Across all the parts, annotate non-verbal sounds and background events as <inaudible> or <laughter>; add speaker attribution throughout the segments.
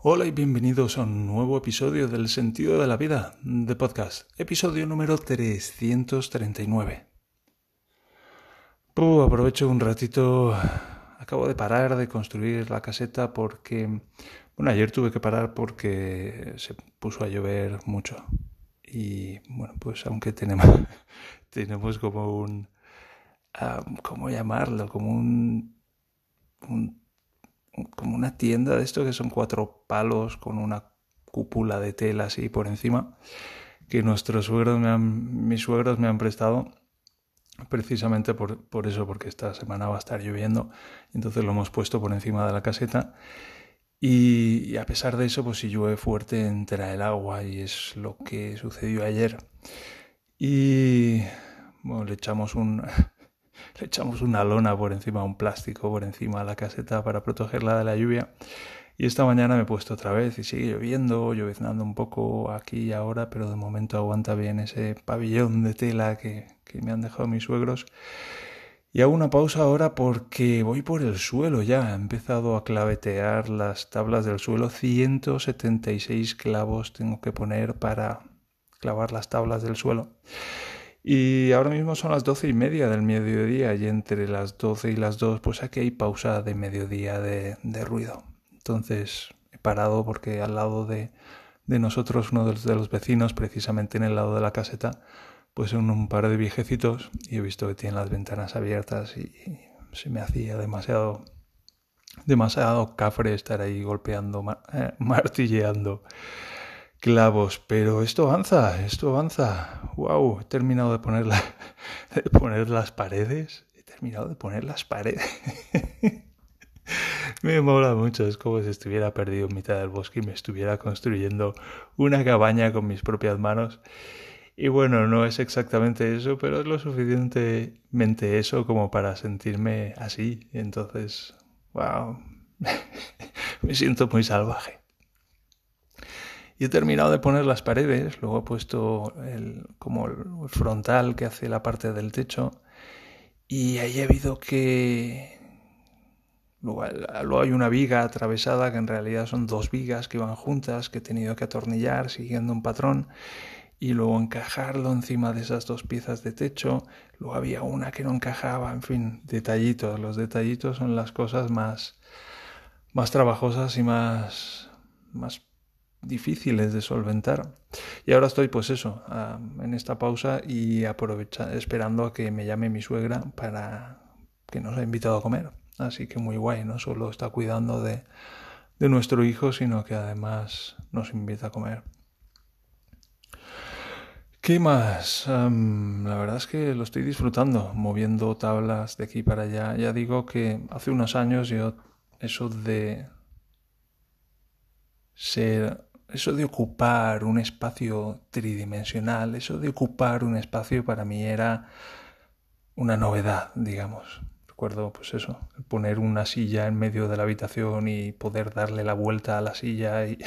Speaker 1: Hola y bienvenidos a un nuevo episodio del Sentido de la Vida de podcast, episodio número 339. Uh, aprovecho un ratito, acabo de parar de construir la caseta porque, bueno, ayer tuve que parar porque se puso a llover mucho. Y bueno, pues aunque tenemos, <laughs> tenemos como un, um, ¿cómo llamarlo? Como un, un como una tienda de esto que son cuatro palos con una cúpula de tela así por encima que nuestros suegros me han, mis suegros me han prestado precisamente por, por, eso, porque esta semana va a estar lloviendo, entonces lo hemos puesto por encima de la caseta y, y a pesar de eso, pues si llueve fuerte entra el agua y es lo que sucedió ayer. Y bueno, le echamos un, le echamos una lona por encima, un plástico por encima de la caseta para protegerla de la lluvia. Y esta mañana me he puesto otra vez y sigue lloviendo, lloviznando un poco aquí y ahora, pero de momento aguanta bien ese pabellón de tela que, que me han dejado mis suegros. Y hago una pausa ahora porque voy por el suelo ya. He empezado a clavetear las tablas del suelo. 176 clavos tengo que poner para clavar las tablas del suelo. Y ahora mismo son las doce y media del mediodía y entre las doce y las dos pues aquí hay pausa de mediodía de, de ruido. Entonces he parado porque al lado de, de nosotros, uno de los, de los, vecinos, precisamente en el lado de la caseta, pues son un par de viejecitos y he visto que tienen las ventanas abiertas y, se me hacía demasiado demasiado cafre estar ahí golpeando, eh, <laughs> martilleando clavos, pero esto avanza, esto avanza. Wow, he terminado de poner, <laughs> de poner las paredes. He terminado de poner las paredes. <laughs> me mola mucho, es como si estuviera perdido en mitad del bosque y me estuviera construyendo una cabaña con mis propias manos. Y bueno, no es exactamente eso, pero es lo suficientemente eso como para sentirme así. Entonces, wow, <laughs> me siento muy salvaje. Y he terminado de poner las paredes, luego he puesto el, como el frontal que hace la parte del techo y ahí he habido que... Luego hay una viga atravesada que en realidad son dos vigas que van juntas que he tenido que atornillar siguiendo un patrón y luego encajarlo encima de esas dos piezas de techo. Luego había una que no encajaba, en fin, detallitos. Los detallitos son las cosas más, más trabajosas y más, más difíciles de solventar. Y ahora estoy, pues eso, en esta pausa y aprovecha, esperando a que me llame mi suegra para que nos ha invitado a comer. Así que muy guay, no solo está cuidando de, de nuestro hijo, sino que además nos invita a comer. ¿Qué más? La verdad es que lo estoy disfrutando, moviendo tablas de aquí para allá. Ya digo que hace unos años yo eso de ser eso de ocupar un espacio tridimensional, eso de ocupar un espacio para mí era una novedad, digamos. Recuerdo, pues eso, poner una silla en medio de la habitación y poder darle la vuelta a la silla y,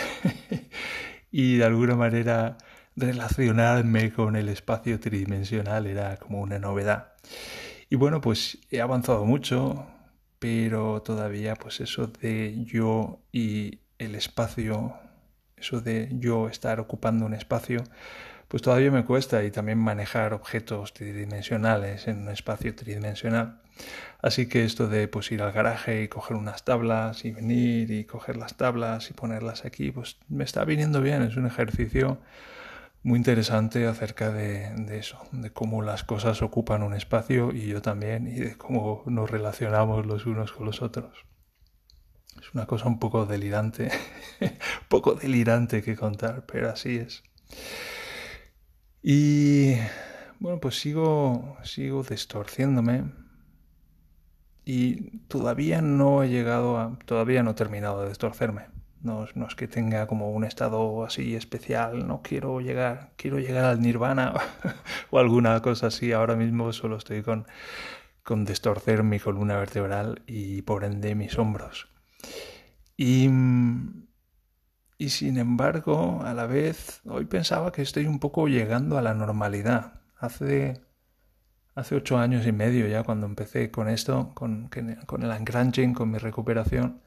Speaker 1: <laughs> y de alguna manera relacionarme con el espacio tridimensional era como una novedad. Y bueno, pues he avanzado mucho, pero todavía pues eso de yo y el espacio eso de yo estar ocupando un espacio, pues todavía me cuesta y también manejar objetos tridimensionales en un espacio tridimensional. Así que esto de pues ir al garaje y coger unas tablas y venir y coger las tablas y ponerlas aquí, pues me está viniendo bien, es un ejercicio muy interesante acerca de, de, eso, de cómo las cosas ocupan un espacio y yo también, y de cómo nos relacionamos los unos con los otros. Es una cosa un poco delirante, un <laughs> poco delirante que contar, pero así es. Y bueno, pues sigo, sigo distorciéndome y todavía no he llegado a, todavía no he terminado de distorcerme. No, no, es que tenga como un estado así especial, no quiero llegar, quiero llegar al nirvana <laughs> o alguna cosa así. Ahora mismo solo estoy con, con destorcer mi columna vertebral y por ende mis hombros. Y, y sin embargo, a la vez, hoy pensaba que estoy un poco llegando a la normalidad. Hace, hace ocho años y medio ya cuando empecé con esto, con, con el engranching, con mi recuperación,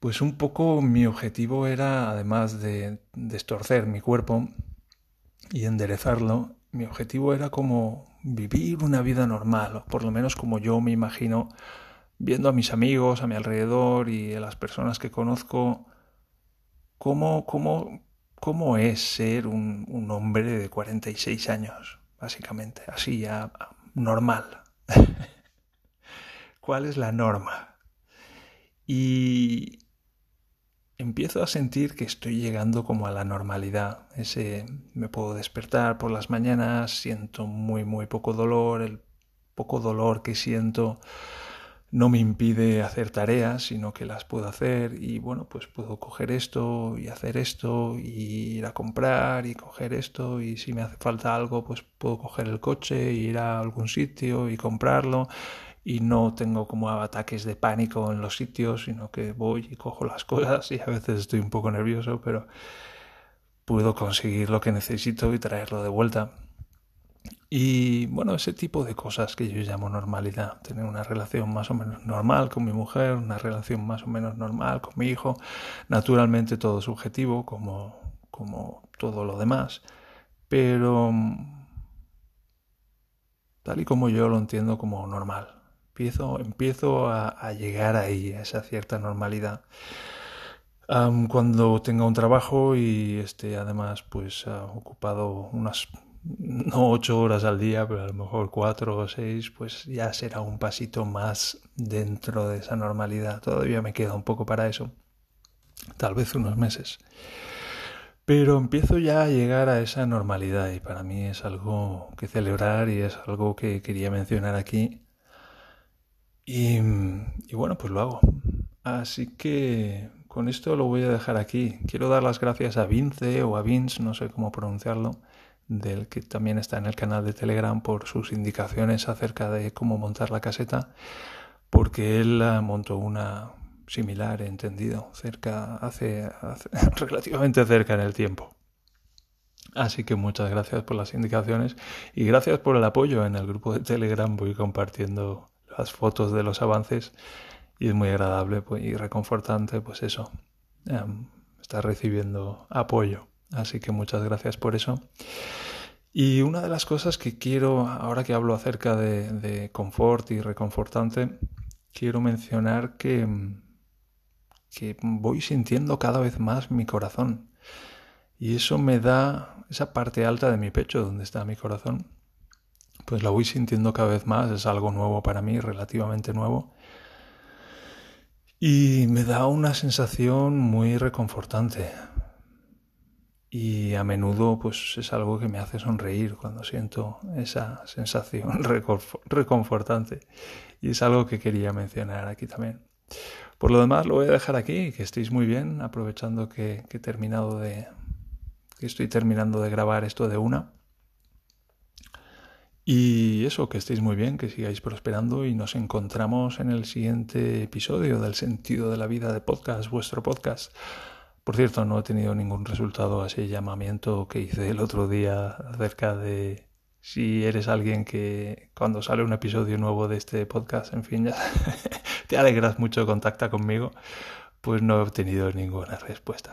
Speaker 1: pues un poco mi objetivo era, además de destorcer mi cuerpo y enderezarlo, mi objetivo era como vivir una vida normal, o por lo menos como yo me imagino viendo a mis amigos a mi alrededor y a las personas que conozco, cómo, cómo, cómo es ser un, hombre de 46 años, básicamente, así ya normal. <laughs> ¿Cuál es la norma? Y empiezo a sentir que estoy llegando como a la normalidad. Ese me puedo despertar por las mañanas, siento muy muy poco dolor, el poco dolor que siento no me impide hacer tareas, sino que las puedo hacer y bueno, pues puedo coger esto y hacer esto y ir a comprar y coger esto y si me hace falta algo, pues puedo coger el coche e ir a algún sitio y comprarlo y no tengo como ataques de pánico en los sitios, sino que voy y cojo las <laughs> cosas y a veces estoy un poco nervioso, pero puedo conseguir lo que necesito y traerlo de vuelta. Y bueno, ese tipo de cosas que yo llamo normalidad, tener una relación más o menos normal con mi mujer, una relación más o menos normal con mi hijo, naturalmente todo subjetivo como, como todo lo demás, pero tal y como yo lo entiendo como normal. Empiezo, empiezo a, llegar ahí, a esa cierta normalidad. cuando tenga un trabajo y esté además pues ocupado unas no ocho horas al día, pero a lo mejor cuatro o seis, pues ya será un pasito más dentro de esa normalidad. Todavía me queda un poco para eso, tal vez unos meses. Pero empiezo ya a llegar a esa normalidad y para mí es algo que celebrar y es algo que quería mencionar aquí. Y, bueno, pues lo hago. Así que con esto lo voy a dejar aquí. Quiero dar las gracias a Vince o a Vince, no sé cómo pronunciarlo del que también está en el canal de Telegram por sus indicaciones acerca de cómo montar la caseta, porque él montó una similar, entendido, cerca, hace, <laughs> relativamente cerca en el tiempo. Así que muchas gracias por las indicaciones y gracias por el apoyo en el grupo de Telegram. Voy compartiendo las fotos de los avances y es muy agradable pues, y reconfortante, pues eso, em, estar recibiendo apoyo. Así que muchas gracias por eso. Y una de las cosas que quiero, ahora que hablo acerca de, confort y reconfortante, quiero mencionar que, que voy sintiendo cada vez más mi corazón. Y eso me da esa parte alta de mi pecho donde está mi corazón. Pues la voy sintiendo cada vez más, es algo nuevo para mí, relativamente nuevo. Y me da una sensación muy reconfortante, y a menudo pues es algo que me hace sonreír cuando siento esa sensación <laughs> reconfortante y es algo que quería mencionar aquí también. Por lo demás lo voy a dejar aquí, que estéis muy bien, aprovechando que, he terminado de que estoy terminando de grabar esto de una. Y eso, que estéis muy bien, que sigáis prosperando y nos encontramos en el siguiente episodio del sentido de la vida de podcast, vuestro podcast. Por cierto, no he tenido ningún resultado a ese llamamiento que hice el otro día acerca de si eres alguien que cuando sale un episodio nuevo de este podcast, en fin, ya <laughs> te alegras mucho, contacta conmigo, pues no he obtenido ninguna respuesta.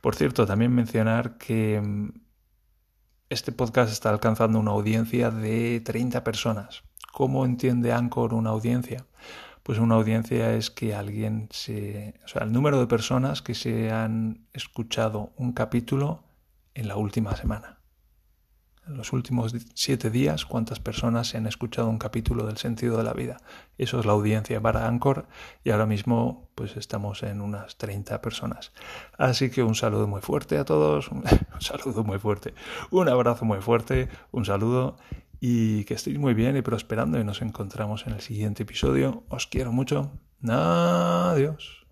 Speaker 1: Por cierto, también mencionar que mm, este podcast está alcanzando una audiencia de 30 personas. ¿Cómo entiende Anchor una audiencia? Pues una audiencia es que alguien se... O sea, el número de personas que se han escuchado un capítulo en la última semana. En los últimos siete días, cuántas personas se han escuchado un capítulo del sentido de la vida. Eso es la audiencia para Anchor y ahora mismo pues estamos en unas 30 personas. Así que un saludo muy fuerte a todos, <laughs> un saludo muy fuerte, un abrazo muy fuerte, un saludo y que estéis muy bien y prosperando y nos encontramos en el siguiente episodio. Os quiero mucho. Adiós.